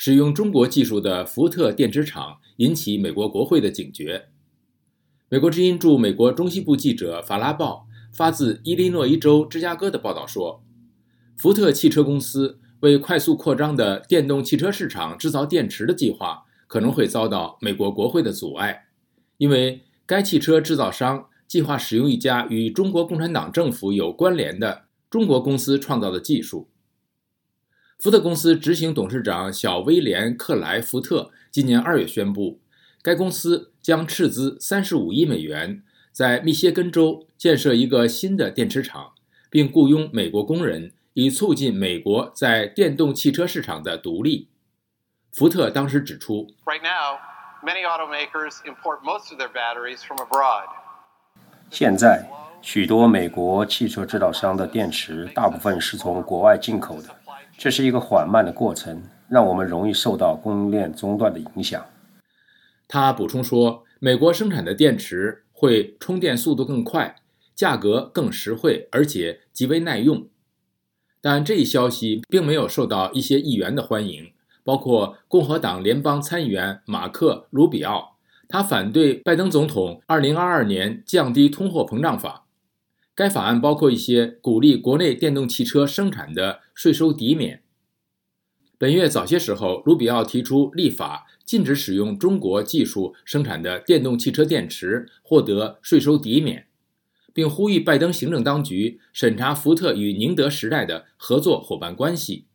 使用中国技术的福特电池厂引起美国国会的警觉。美国之音驻美国中西部记者法拉报发自伊利诺伊州芝加哥的报道说，福特汽车公司为快速扩张的电动汽车市场制造电池的计划可能会遭到美国国会的阻碍，因为该汽车制造商计划使用一家与中国共产党政府有关联的中国公司创造的技术。福特公司执行董事长小威廉·克莱福特今年二月宣布，该公司将斥资三十五亿美元，在密歇根州建设一个新的电池厂，并雇佣美国工人，以促进美国在电动汽车市场的独立。福特当时指出，Right now, many automakers import most of their batteries from abroad. 现在，许多美国汽车制造商的电池大部分是从国外进口的。这是一个缓慢的过程，让我们容易受到供应链中断的影响。他补充说，美国生产的电池会充电速度更快，价格更实惠，而且极为耐用。但这一消息并没有受到一些议员的欢迎，包括共和党联邦参议员马克·卢比奥，他反对拜登总统2022年降低通货膨胀法。该法案包括一些鼓励国内电动汽车生产的税收抵免。本月早些时候，卢比奥提出立法禁止使用中国技术生产的电动汽车电池获得税收抵免，并呼吁拜登行政当局审查福特与宁德时代的合作伙伴关系。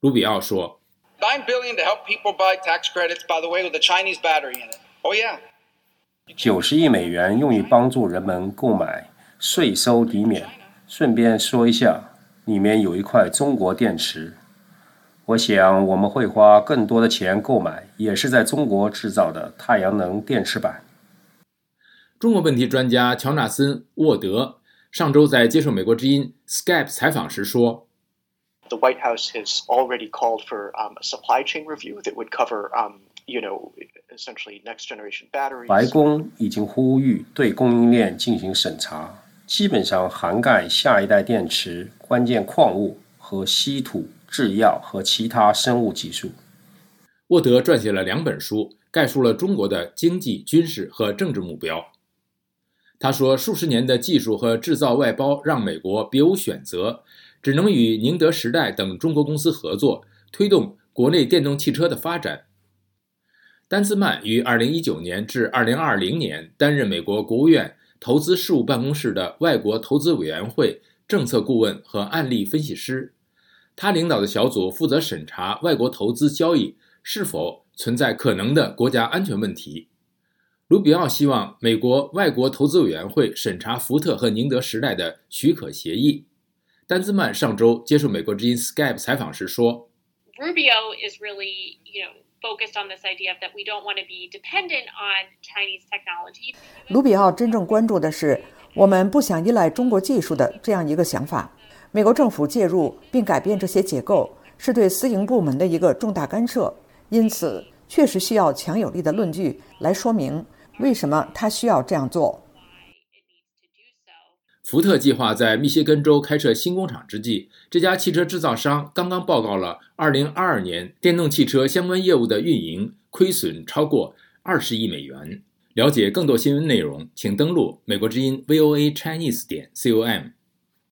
卢比奥说：“Nine billion to help people buy tax credits, by the way, with a Chinese battery in it. Oh yeah. 九十亿美元用于帮助人们购买。”税收抵免。顺便说一下，里面有一块中国电池。我想我们会花更多的钱购买，也是在中国制造的太阳能电池板。中国问题专家乔纳森·沃德上周在接受美国之音 Skype 采访时说：“The White House has already called for um, a supply chain review that would cover, um, you know, essentially next generation batteries.” 白宫已经呼吁对供应链进行审查。基本上涵盖下一代电池、关键矿物和稀土、制药和其他生物技术。沃德撰写了两本书，概述了中国的经济、军事和政治目标。他说，数十年的技术和制造外包让美国别无选择，只能与宁德时代等中国公司合作，推动国内电动汽车的发展。丹兹曼于2019年至2020年担任美国国务院。投资事务办公室的外国投资委员会政策顾问和案例分析师，他领导的小组负责审查外国投资交易是否存在可能的国家安全问题。卢比奥希望美国外国投资委员会审查福特和宁德时代的许可协议。丹兹曼上周接受美国之音 Skype 采访时说：“Rubio is really, you know.” Focused on this idea that we don't want to be dependent on Chinese technology. 卢比奥真正关注的是我们不想依赖中国技术的这样一个想法。美国政府介入并改变这些结构，是对私营部门的一个重大干涉。因此，确实需要强有力的论据来说明为什么他需要这样做。福特计划在密歇根州开设新工厂之际，这家汽车制造商刚刚报告了2022年电动汽车相关业务的运营亏损超过20亿美元。了解更多新闻内容，请登录美国之音 VOA Chinese 点 com。